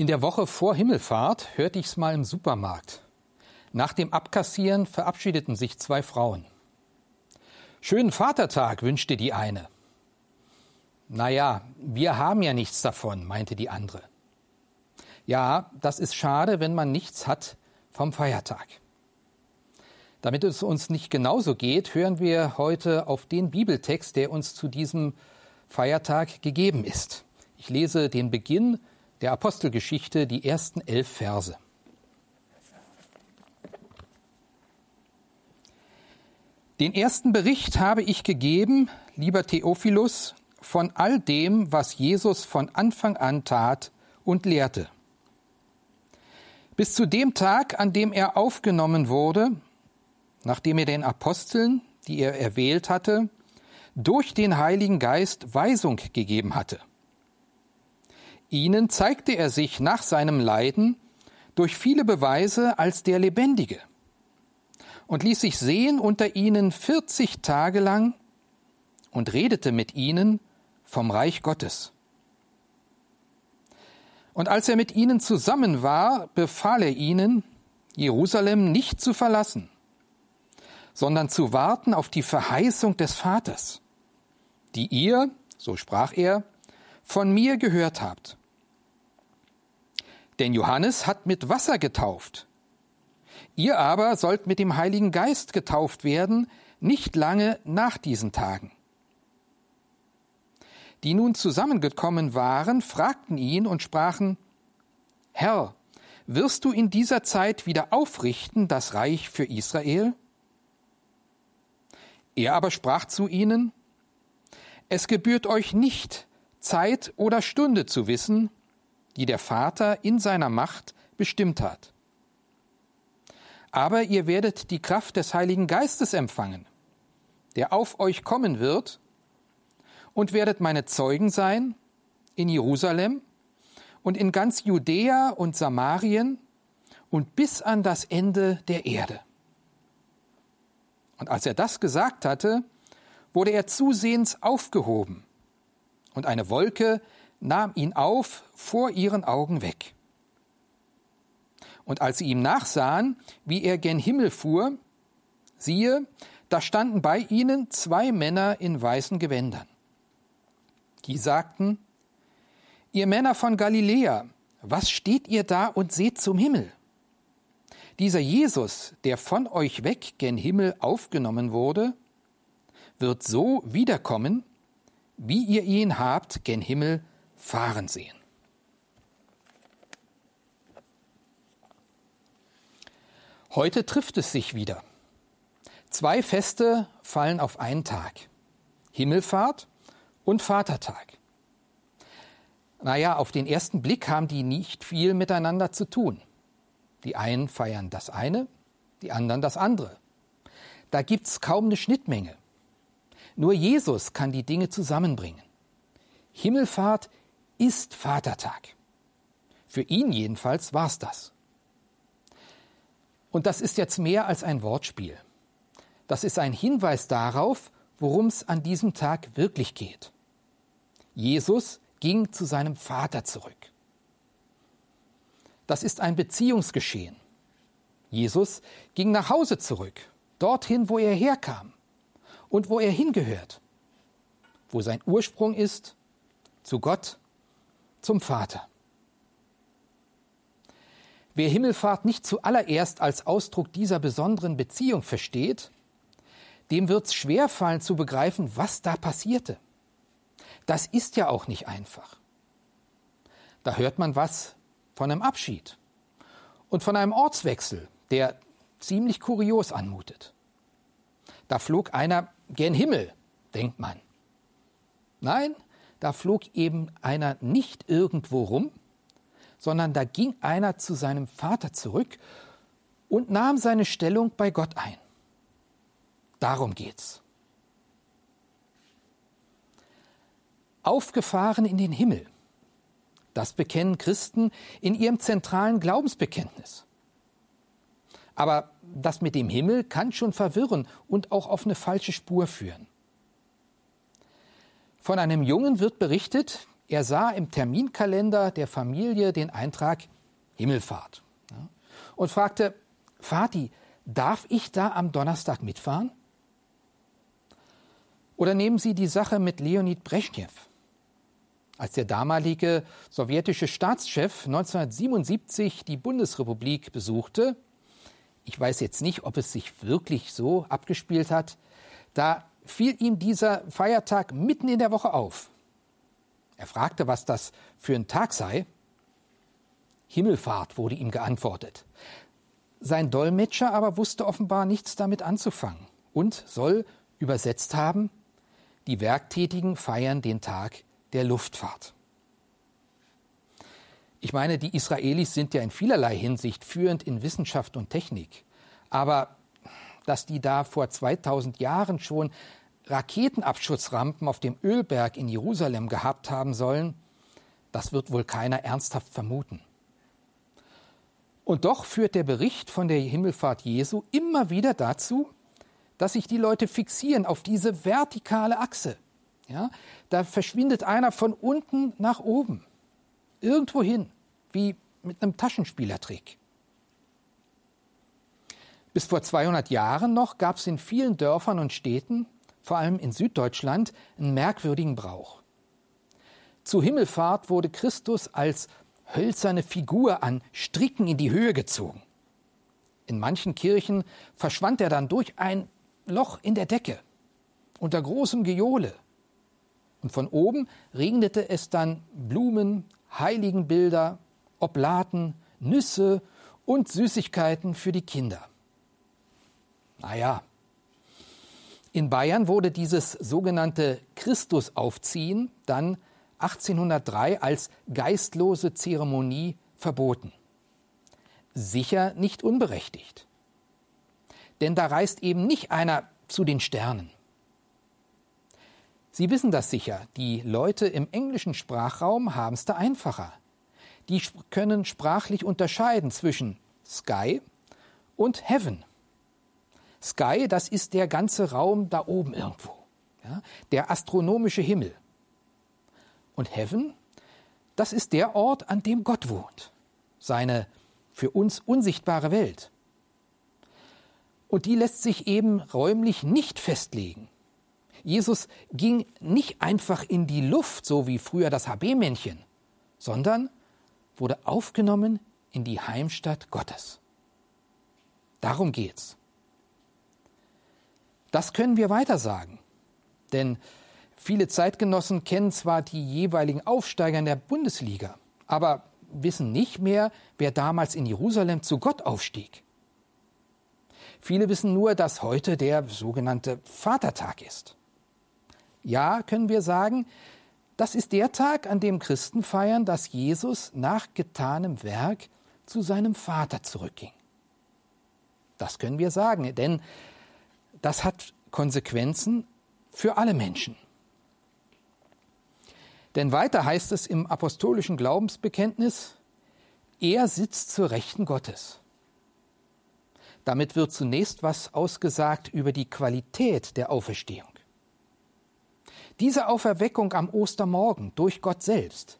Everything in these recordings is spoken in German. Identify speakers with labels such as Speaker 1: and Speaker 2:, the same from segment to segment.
Speaker 1: In der Woche vor Himmelfahrt hörte ich es mal im Supermarkt. Nach dem Abkassieren verabschiedeten sich zwei Frauen. Schönen Vatertag wünschte die eine. Naja, wir haben ja nichts davon, meinte die andere. Ja, das ist schade, wenn man nichts hat vom Feiertag. Damit es uns nicht genauso geht, hören wir heute auf den Bibeltext, der uns zu diesem Feiertag gegeben ist. Ich lese den Beginn der Apostelgeschichte, die ersten elf Verse. Den ersten Bericht habe ich gegeben, lieber Theophilus, von all dem, was Jesus von Anfang an tat und lehrte. Bis zu dem Tag, an dem er aufgenommen wurde, nachdem er den Aposteln, die er erwählt hatte, durch den Heiligen Geist Weisung gegeben hatte. Ihnen zeigte er sich nach seinem Leiden durch viele Beweise als der Lebendige und ließ sich sehen unter ihnen vierzig Tage lang und redete mit ihnen vom Reich Gottes. Und als er mit ihnen zusammen war, befahl er ihnen, Jerusalem nicht zu verlassen, sondern zu warten auf die Verheißung des Vaters, die ihr, so sprach er, von mir gehört habt. Denn Johannes hat mit Wasser getauft. Ihr aber sollt mit dem Heiligen Geist getauft werden, nicht lange nach diesen Tagen. Die nun zusammengekommen waren, fragten ihn und sprachen, Herr, wirst du in dieser Zeit wieder aufrichten das Reich für Israel? Er aber sprach zu ihnen, Es gebührt euch nicht, Zeit oder Stunde zu wissen, die der Vater in seiner Macht bestimmt hat. Aber ihr werdet die Kraft des Heiligen Geistes empfangen, der auf euch kommen wird, und werdet meine Zeugen sein in Jerusalem und in ganz Judäa und Samarien und bis an das Ende der Erde. Und als er das gesagt hatte, wurde er zusehends aufgehoben, und eine Wolke nahm ihn auf vor ihren Augen weg. Und als sie ihm nachsahen, wie er gen Himmel fuhr, siehe, da standen bei ihnen zwei Männer in weißen Gewändern. Die sagten, Ihr Männer von Galiläa, was steht ihr da und seht zum Himmel? Dieser Jesus, der von euch weg gen Himmel aufgenommen wurde, wird so wiederkommen, wie ihr ihn habt gen Himmel fahren sehen. Heute trifft es sich wieder. Zwei Feste fallen auf einen Tag. Himmelfahrt und Vatertag. Naja, auf den ersten Blick haben die nicht viel miteinander zu tun. Die einen feiern das eine, die anderen das andere. Da gibt es kaum eine Schnittmenge. Nur Jesus kann die Dinge zusammenbringen. Himmelfahrt ist Vatertag. Für ihn jedenfalls war es das. Und das ist jetzt mehr als ein Wortspiel. Das ist ein Hinweis darauf, worum es an diesem Tag wirklich geht. Jesus ging zu seinem Vater zurück. Das ist ein Beziehungsgeschehen. Jesus ging nach Hause zurück, dorthin, wo er herkam und wo er hingehört, wo sein Ursprung ist, zu Gott zum Vater. Wer Himmelfahrt nicht zuallererst als Ausdruck dieser besonderen Beziehung versteht, dem wird es schwerfallen zu begreifen, was da passierte. Das ist ja auch nicht einfach. Da hört man was von einem Abschied und von einem Ortswechsel, der ziemlich kurios anmutet. Da flog einer gen Himmel, denkt man. Nein, da flog eben einer nicht irgendwo rum, sondern da ging einer zu seinem Vater zurück und nahm seine Stellung bei Gott ein. Darum geht's. Aufgefahren in den Himmel. Das bekennen Christen in ihrem zentralen Glaubensbekenntnis. Aber das mit dem Himmel kann schon verwirren und auch auf eine falsche Spur führen. Von einem Jungen wird berichtet, Er sah im Terminkalender der Familie den Eintrag Himmelfahrt und fragte, Vati, darf ich da am Donnerstag mitfahren? Oder nehmen Sie die Sache mit Leonid Brezhnev. Als der damalige sowjetische Staatschef 1977 die Bundesrepublik besuchte, ich weiß jetzt nicht, ob es sich wirklich so abgespielt hat, da fiel ihm dieser Feiertag mitten in der Woche auf. Er fragte, was das für ein Tag sei. Himmelfahrt wurde ihm geantwortet. Sein Dolmetscher aber wusste offenbar nichts damit anzufangen und soll übersetzt haben, die Werktätigen feiern den Tag der Luftfahrt. Ich meine, die Israelis sind ja in vielerlei Hinsicht führend in Wissenschaft und Technik. Aber dass die da vor 2000 Jahren schon Raketenabschussrampen auf dem Ölberg in Jerusalem gehabt haben sollen, das wird wohl keiner ernsthaft vermuten. Und doch führt der Bericht von der Himmelfahrt Jesu immer wieder dazu, dass sich die Leute fixieren auf diese vertikale Achse. Ja, da verschwindet einer von unten nach oben, irgendwo hin, wie mit einem Taschenspielertrick. Bis vor 200 Jahren noch gab es in vielen Dörfern und Städten vor allem in Süddeutschland, einen merkwürdigen Brauch. Zu Himmelfahrt wurde Christus als hölzerne Figur an Stricken in die Höhe gezogen. In manchen Kirchen verschwand er dann durch ein Loch in der Decke unter großem Gejohle. Und von oben regnete es dann Blumen, Heiligenbilder, Oblaten, Nüsse und Süßigkeiten für die Kinder. Naja, in Bayern wurde dieses sogenannte Christusaufziehen dann 1803 als geistlose Zeremonie verboten. Sicher nicht unberechtigt. Denn da reist eben nicht einer zu den Sternen. Sie wissen das sicher, die Leute im englischen Sprachraum haben es da einfacher. Die können sprachlich unterscheiden zwischen Sky und Heaven. Sky, das ist der ganze Raum da oben irgendwo, ja, der astronomische Himmel. Und Heaven, das ist der Ort, an dem Gott wohnt, seine für uns unsichtbare Welt. Und die lässt sich eben räumlich nicht festlegen. Jesus ging nicht einfach in die Luft, so wie früher das HB-Männchen, sondern wurde aufgenommen in die Heimstatt Gottes. Darum geht's. Das können wir weiter sagen. Denn viele Zeitgenossen kennen zwar die jeweiligen Aufsteiger in der Bundesliga, aber wissen nicht mehr, wer damals in Jerusalem zu Gott aufstieg. Viele wissen nur, dass heute der sogenannte Vatertag ist. Ja, können wir sagen, das ist der Tag, an dem Christen feiern, dass Jesus nach getanem Werk zu seinem Vater zurückging. Das können wir sagen, denn das hat Konsequenzen für alle Menschen. Denn weiter heißt es im apostolischen Glaubensbekenntnis, er sitzt zur Rechten Gottes. Damit wird zunächst was ausgesagt über die Qualität der Auferstehung. Diese Auferweckung am Ostermorgen durch Gott selbst,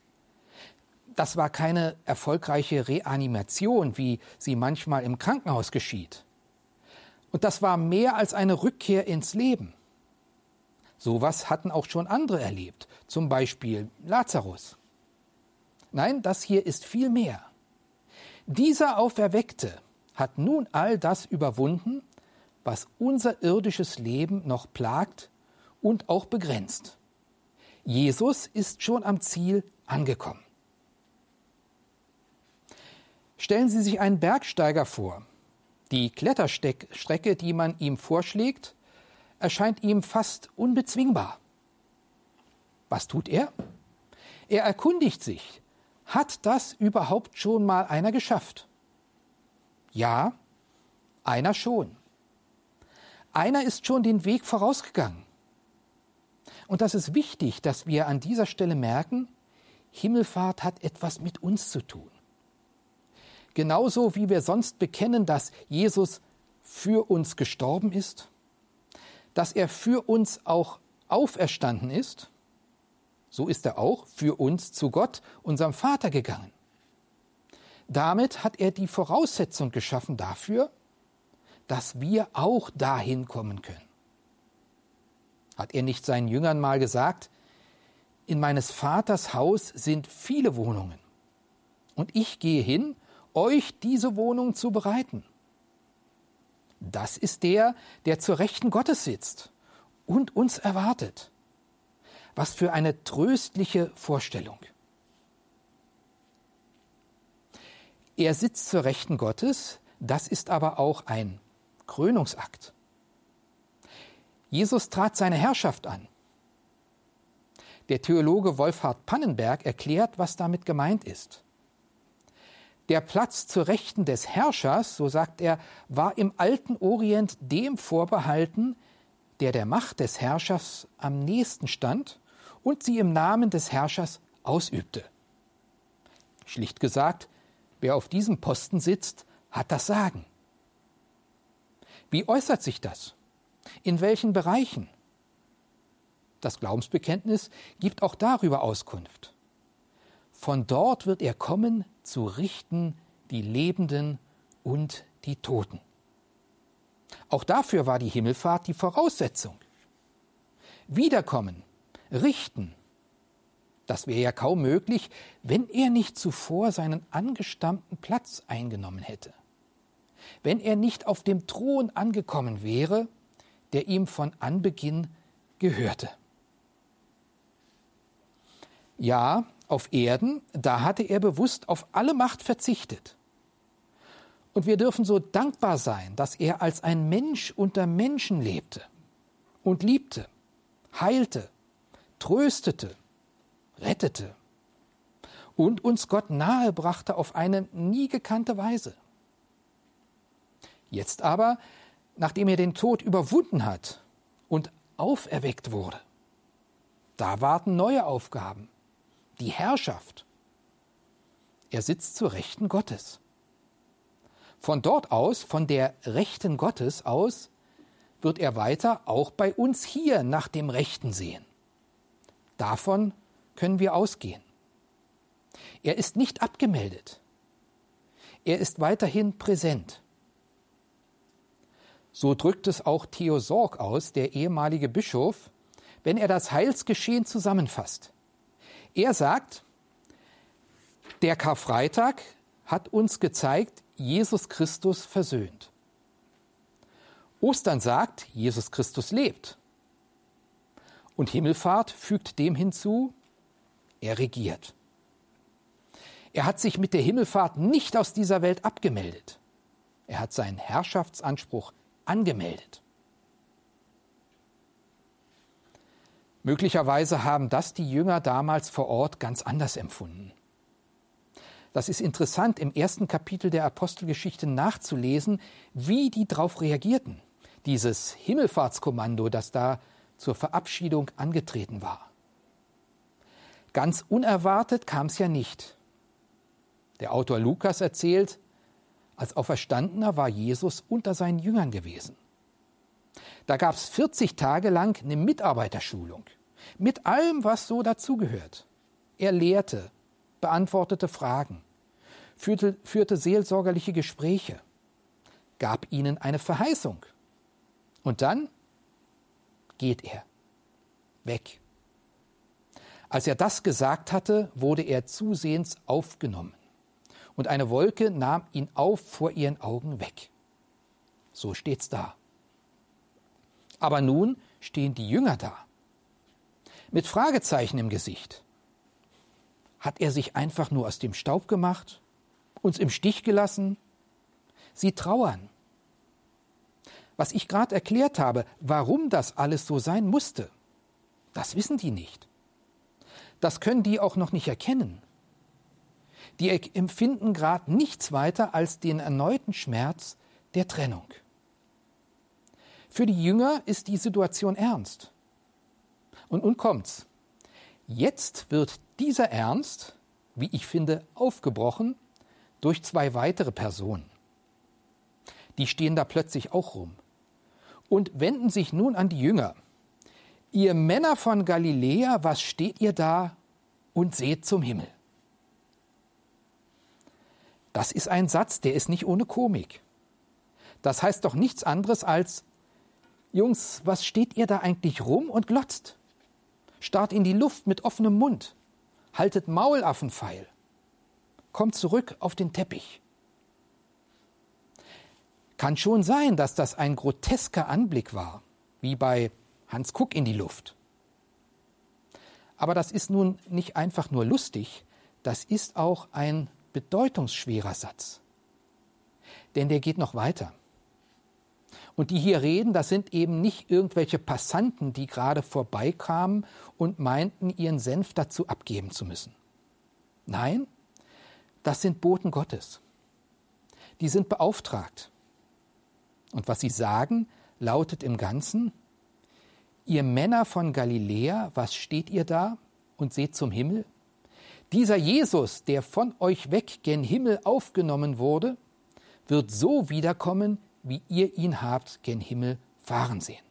Speaker 1: das war keine erfolgreiche Reanimation, wie sie manchmal im Krankenhaus geschieht. Und das war mehr als eine Rückkehr ins Leben. Sowas hatten auch schon andere erlebt, zum Beispiel Lazarus. Nein, das hier ist viel mehr. Dieser Auferweckte hat nun all das überwunden, was unser irdisches Leben noch plagt und auch begrenzt. Jesus ist schon am Ziel angekommen. Stellen Sie sich einen Bergsteiger vor, die Kletterstrecke, die man ihm vorschlägt, erscheint ihm fast unbezwingbar. Was tut er? Er erkundigt sich, hat das überhaupt schon mal einer geschafft? Ja, einer schon. Einer ist schon den Weg vorausgegangen. Und das ist wichtig, dass wir an dieser Stelle merken, Himmelfahrt hat etwas mit uns zu tun. Genauso wie wir sonst bekennen, dass Jesus für uns gestorben ist, dass er für uns auch auferstanden ist, so ist er auch für uns zu Gott, unserem Vater, gegangen. Damit hat er die Voraussetzung geschaffen dafür, dass wir auch dahin kommen können. Hat er nicht seinen Jüngern mal gesagt, in meines Vaters Haus sind viele Wohnungen, und ich gehe hin, euch diese Wohnung zu bereiten. Das ist der, der zur Rechten Gottes sitzt und uns erwartet. Was für eine tröstliche Vorstellung. Er sitzt zur Rechten Gottes, das ist aber auch ein Krönungsakt. Jesus trat seine Herrschaft an. Der Theologe Wolfhard Pannenberg erklärt, was damit gemeint ist. Der Platz zur Rechten des Herrschers, so sagt er, war im alten Orient dem vorbehalten, der der Macht des Herrschers am nächsten stand und sie im Namen des Herrschers ausübte. Schlicht gesagt, wer auf diesem Posten sitzt, hat das Sagen. Wie äußert sich das? In welchen Bereichen? Das Glaubensbekenntnis gibt auch darüber Auskunft. Von dort wird er kommen, zu richten die Lebenden und die Toten. Auch dafür war die Himmelfahrt die Voraussetzung. Wiederkommen, richten, das wäre ja kaum möglich, wenn er nicht zuvor seinen angestammten Platz eingenommen hätte. Wenn er nicht auf dem Thron angekommen wäre, der ihm von Anbeginn gehörte. Ja, auf Erden, da hatte er bewusst auf alle Macht verzichtet. Und wir dürfen so dankbar sein, dass er als ein Mensch unter Menschen lebte und liebte, heilte, tröstete, rettete und uns Gott nahe brachte auf eine nie gekannte Weise. Jetzt aber, nachdem er den Tod überwunden hat und auferweckt wurde, da warten neue Aufgaben, die Herrschaft. Er sitzt zur Rechten Gottes. Von dort aus, von der Rechten Gottes aus, wird er weiter auch bei uns hier nach dem Rechten sehen. Davon können wir ausgehen. Er ist nicht abgemeldet. Er ist weiterhin präsent. So drückt es auch Theo Sorg aus, der ehemalige Bischof, wenn er das Heilsgeschehen zusammenfasst. Er sagt, der Karfreitag hat uns gezeigt, Jesus Christus versöhnt. Ostern sagt, Jesus Christus lebt. Und Himmelfahrt fügt dem hinzu, er regiert. Er hat sich mit der Himmelfahrt nicht aus dieser Welt abgemeldet. Er hat seinen Herrschaftsanspruch angemeldet. Möglicherweise haben das die Jünger damals vor Ort ganz anders empfunden. Das ist interessant, im ersten Kapitel der Apostelgeschichte nachzulesen, wie die darauf reagierten. Dieses Himmelfahrtskommando, das da zur Verabschiedung angetreten war. Ganz unerwartet kam es ja nicht. Der Autor Lukas erzählt, als Auferstandener war Jesus unter seinen Jüngern gewesen. Da gab es 40 Tage lang eine Mitarbeiterschulung mit allem, was so dazugehört. Er lehrte, beantwortete Fragen, führte, führte seelsorgerliche Gespräche, gab ihnen eine Verheißung. Und dann geht er weg. Als er das gesagt hatte, wurde er zusehends aufgenommen, und eine Wolke nahm ihn auf vor ihren Augen weg. So steht's da. Aber nun stehen die Jünger da. Mit Fragezeichen im Gesicht. Hat er sich einfach nur aus dem Staub gemacht? Uns im Stich gelassen? Sie trauern. Was ich gerade erklärt habe, warum das alles so sein musste, das wissen die nicht. Das können die auch noch nicht erkennen. Die empfinden gerade nichts weiter als den erneuten Schmerz der Trennung. Für die Jünger ist die Situation ernst. Und nun kommt's. Jetzt wird dieser Ernst, wie ich finde, aufgebrochen durch zwei weitere Personen. Die stehen da plötzlich auch rum und wenden sich nun an die Jünger. Ihr Männer von Galiläa, was steht ihr da und seht zum Himmel? Das ist ein Satz, der ist nicht ohne Komik. Das heißt doch nichts anderes als, Jungs, was steht ihr da eigentlich rum und glotzt? Starrt in die Luft mit offenem Mund. Haltet Maulaffenpfeil. Kommt zurück auf den Teppich. Kann schon sein, dass das ein grotesker Anblick war, wie bei Hans Kuck in die Luft. Aber das ist nun nicht einfach nur lustig, das ist auch ein bedeutungsschwerer Satz. Denn der geht noch weiter. Und die hier reden, das sind eben nicht irgendwelche Passanten, die gerade vorbeikamen und meinten, ihren Senf dazu abgeben zu müssen. Nein, das sind Boten Gottes. Die sind beauftragt. Und was sie sagen, lautet im Ganzen, ihr Männer von Galiläa, was steht ihr da und seht zum Himmel? Dieser Jesus, der von euch weg gen Himmel aufgenommen wurde, wird so wiederkommen, wie ihr ihn habt gen Himmel fahren sehen.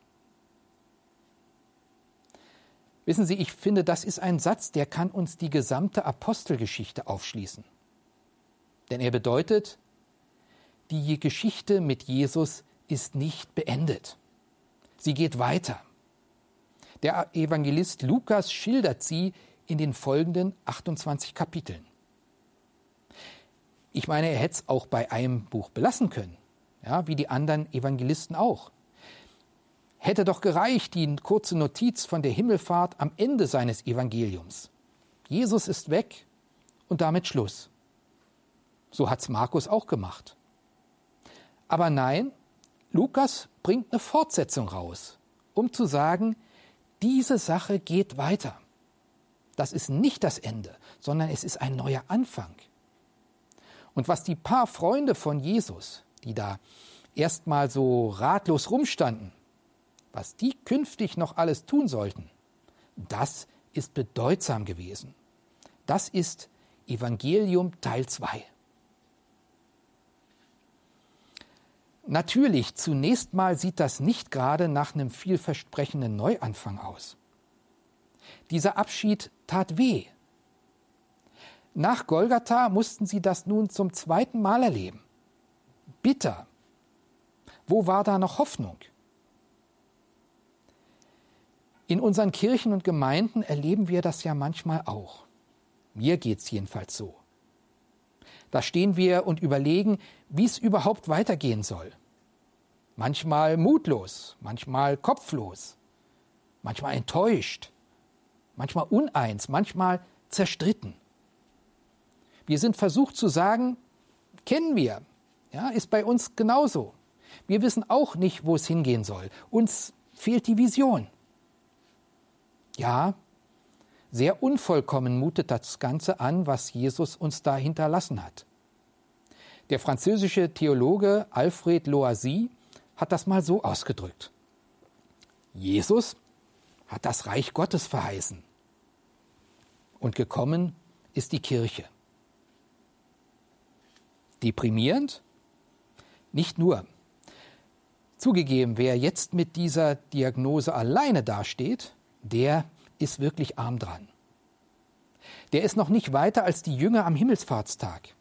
Speaker 1: Wissen Sie, ich finde, das ist ein Satz, der kann uns die gesamte Apostelgeschichte aufschließen. Denn er bedeutet, die Geschichte mit Jesus ist nicht beendet. Sie geht weiter. Der Evangelist Lukas schildert sie in den folgenden 28 Kapiteln. Ich meine, er hätte es auch bei einem Buch belassen können, ja, wie die anderen Evangelisten auch. Hätte doch gereicht die kurze Notiz von der Himmelfahrt am Ende seines Evangeliums. Jesus ist weg und damit Schluss. So hat es Markus auch gemacht. Aber nein, Lukas bringt eine Fortsetzung raus, um zu sagen, diese Sache geht weiter. Das ist nicht das Ende, sondern es ist ein neuer Anfang. Und was die paar Freunde von Jesus, die da erstmal so ratlos rumstanden, was die künftig noch alles tun sollten, das ist bedeutsam gewesen. Das ist Evangelium Teil 2. Natürlich, zunächst mal sieht das nicht gerade nach einem vielversprechenden Neuanfang aus. Dieser Abschied tat weh. Nach Golgatha mussten sie das nun zum zweiten Mal erleben. Bitter. Wo war da noch Hoffnung? In unseren Kirchen und Gemeinden erleben wir das ja manchmal auch. Mir geht's jedenfalls so. Da stehen wir und überlegen, wie es überhaupt weitergehen soll. Manchmal mutlos, manchmal kopflos, manchmal enttäuscht, manchmal uneins, manchmal zerstritten. Wir sind versucht zu sagen, kennen wir, ja, ist bei uns genauso. Wir wissen auch nicht, wo es hingehen soll. Uns fehlt die Vision. Ja, sehr unvollkommen mutet das Ganze an, was Jesus uns da hinterlassen hat. Der französische Theologe Alfred Loisy hat das mal so ausgedrückt. Jesus hat das Reich Gottes verheißen. Und gekommen ist die Kirche. Deprimierend? Nicht nur. Zugegeben, wer jetzt mit dieser Diagnose alleine dasteht, der ist wirklich arm dran. Der ist noch nicht weiter als die Jünger am Himmelsfahrtstag.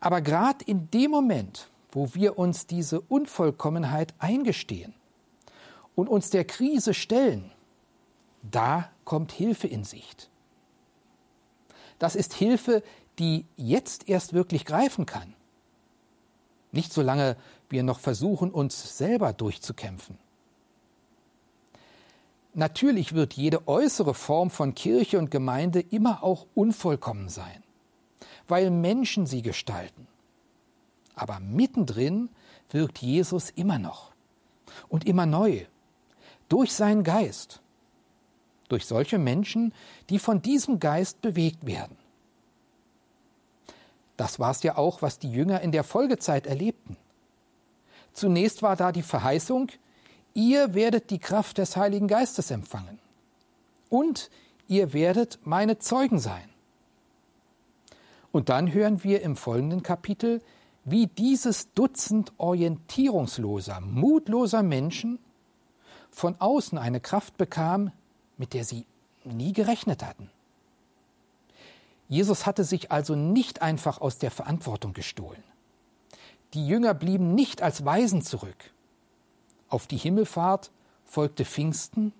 Speaker 1: Aber gerade in dem Moment, wo wir uns diese Unvollkommenheit eingestehen und uns der Krise stellen, da kommt Hilfe in Sicht. Das ist Hilfe, die jetzt erst wirklich greifen kann. Nicht solange wir noch versuchen, uns selber durchzukämpfen. Natürlich wird jede äußere Form von Kirche und Gemeinde immer auch unvollkommen sein, weil Menschen sie gestalten. Aber mittendrin wirkt Jesus immer noch und immer neu durch seinen Geist, durch solche Menschen, die von diesem Geist bewegt werden. Das war es ja auch, was die Jünger in der Folgezeit erlebten. Zunächst war da die Verheißung, ihr werdet die Kraft des Heiligen Geistes empfangen und ihr werdet meine Zeugen sein. Und dann hören wir im folgenden Kapitel, wie dieses Dutzend orientierungsloser, mutloser Menschen von außen eine Kraft bekam, mit der sie nie gerechnet hatten. Jesus hatte sich also nicht einfach aus der Verantwortung gestohlen. Die Jünger blieben nicht als Weisen zurück. Auf die Himmelfahrt folgte Pfingsten,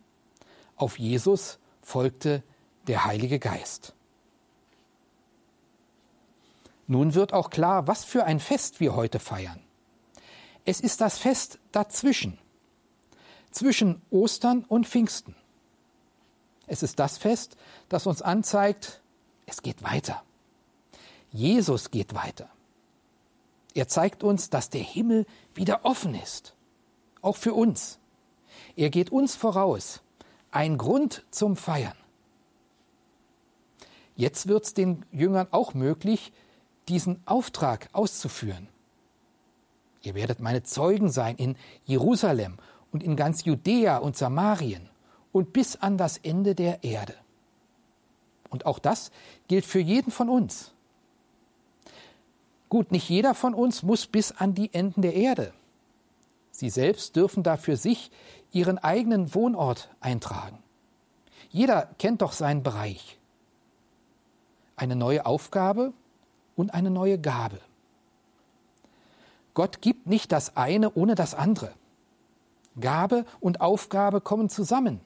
Speaker 1: auf Jesus folgte der Heilige Geist. Nun wird auch klar, was für ein Fest wir heute feiern. Es ist das Fest dazwischen, zwischen Ostern und Pfingsten. Es ist das Fest, das uns anzeigt, es geht weiter. Jesus geht weiter. Er zeigt uns, dass der Himmel wieder offen ist, auch für uns. Er geht uns voraus, ein Grund zum Feiern. Jetzt wird es den Jüngern auch möglich, diesen Auftrag auszuführen. Ihr werdet meine Zeugen sein in Jerusalem und in ganz Judäa und Samarien und bis an das Ende der Erde. Und auch das gilt für jeden von uns. Gut, nicht jeder von uns muss bis an die Enden der Erde. Sie selbst dürfen da für sich ihren eigenen Wohnort eintragen. Jeder kennt doch seinen Bereich. Eine neue Aufgabe und eine neue Gabe. Gott gibt nicht das eine ohne das andere. Gabe und Aufgabe kommen zusammen.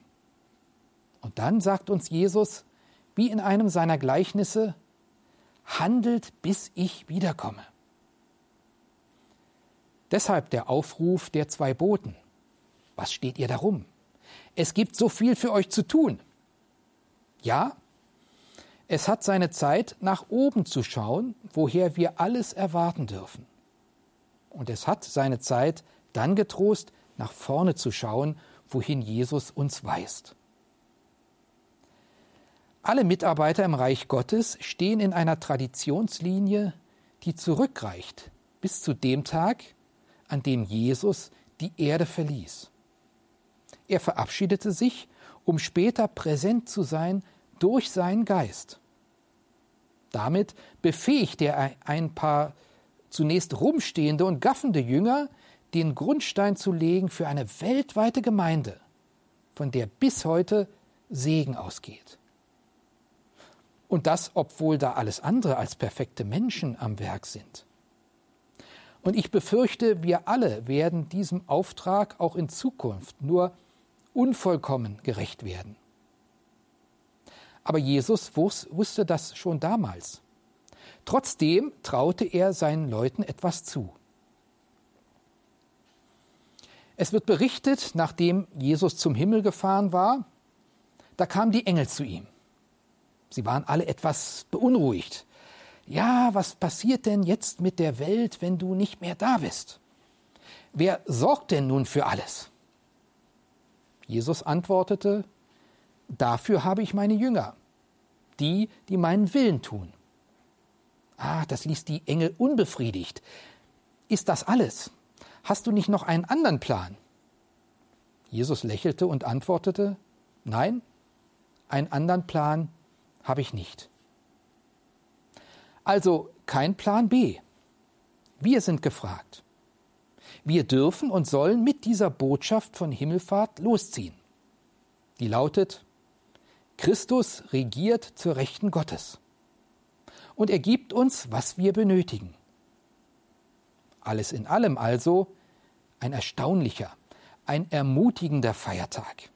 Speaker 1: Und dann sagt uns Jesus, wie in einem seiner Gleichnisse, handelt, bis ich wiederkomme. Deshalb der Aufruf der zwei Boten. Was steht ihr darum? Es gibt so viel für euch zu tun. Ja, es hat seine Zeit, nach oben zu schauen, woher wir alles erwarten dürfen. Und es hat seine Zeit, dann getrost nach vorne zu schauen, wohin Jesus uns weist. Alle Mitarbeiter im Reich Gottes stehen in einer Traditionslinie, die zurückreicht bis zu dem Tag, an dem Jesus die Erde verließ. Er verabschiedete sich, um später präsent zu sein durch seinen Geist. Damit befähigt er ein paar zunächst rumstehende und gaffende Jünger, den Grundstein zu legen für eine weltweite Gemeinde, von der bis heute Segen ausgeht. Und das, obwohl da alles andere als perfekte Menschen am Werk sind. Und ich befürchte, wir alle werden diesem Auftrag auch in Zukunft nur unvollkommen gerecht werden. Aber Jesus wusste das schon damals. Trotzdem traute er seinen Leuten etwas zu. Es wird berichtet, nachdem Jesus zum Himmel gefahren war, da kamen die Engel zu ihm. Sie waren alle etwas beunruhigt. Ja, was passiert denn jetzt mit der Welt, wenn du nicht mehr da bist? Wer sorgt denn nun für alles? Jesus antwortete, Dafür habe ich meine Jünger, die, die meinen Willen tun. Ah, das ließ die Engel unbefriedigt. Ist das alles? Hast du nicht noch einen anderen Plan? Jesus lächelte und antwortete, Nein, einen anderen Plan habe ich nicht. Also kein Plan B. Wir sind gefragt. Wir dürfen und sollen mit dieser Botschaft von Himmelfahrt losziehen. Die lautet, Christus regiert zur Rechten Gottes. Und er gibt uns, was wir benötigen. Alles in allem also ein erstaunlicher, ein ermutigender Feiertag.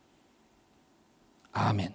Speaker 1: Amen.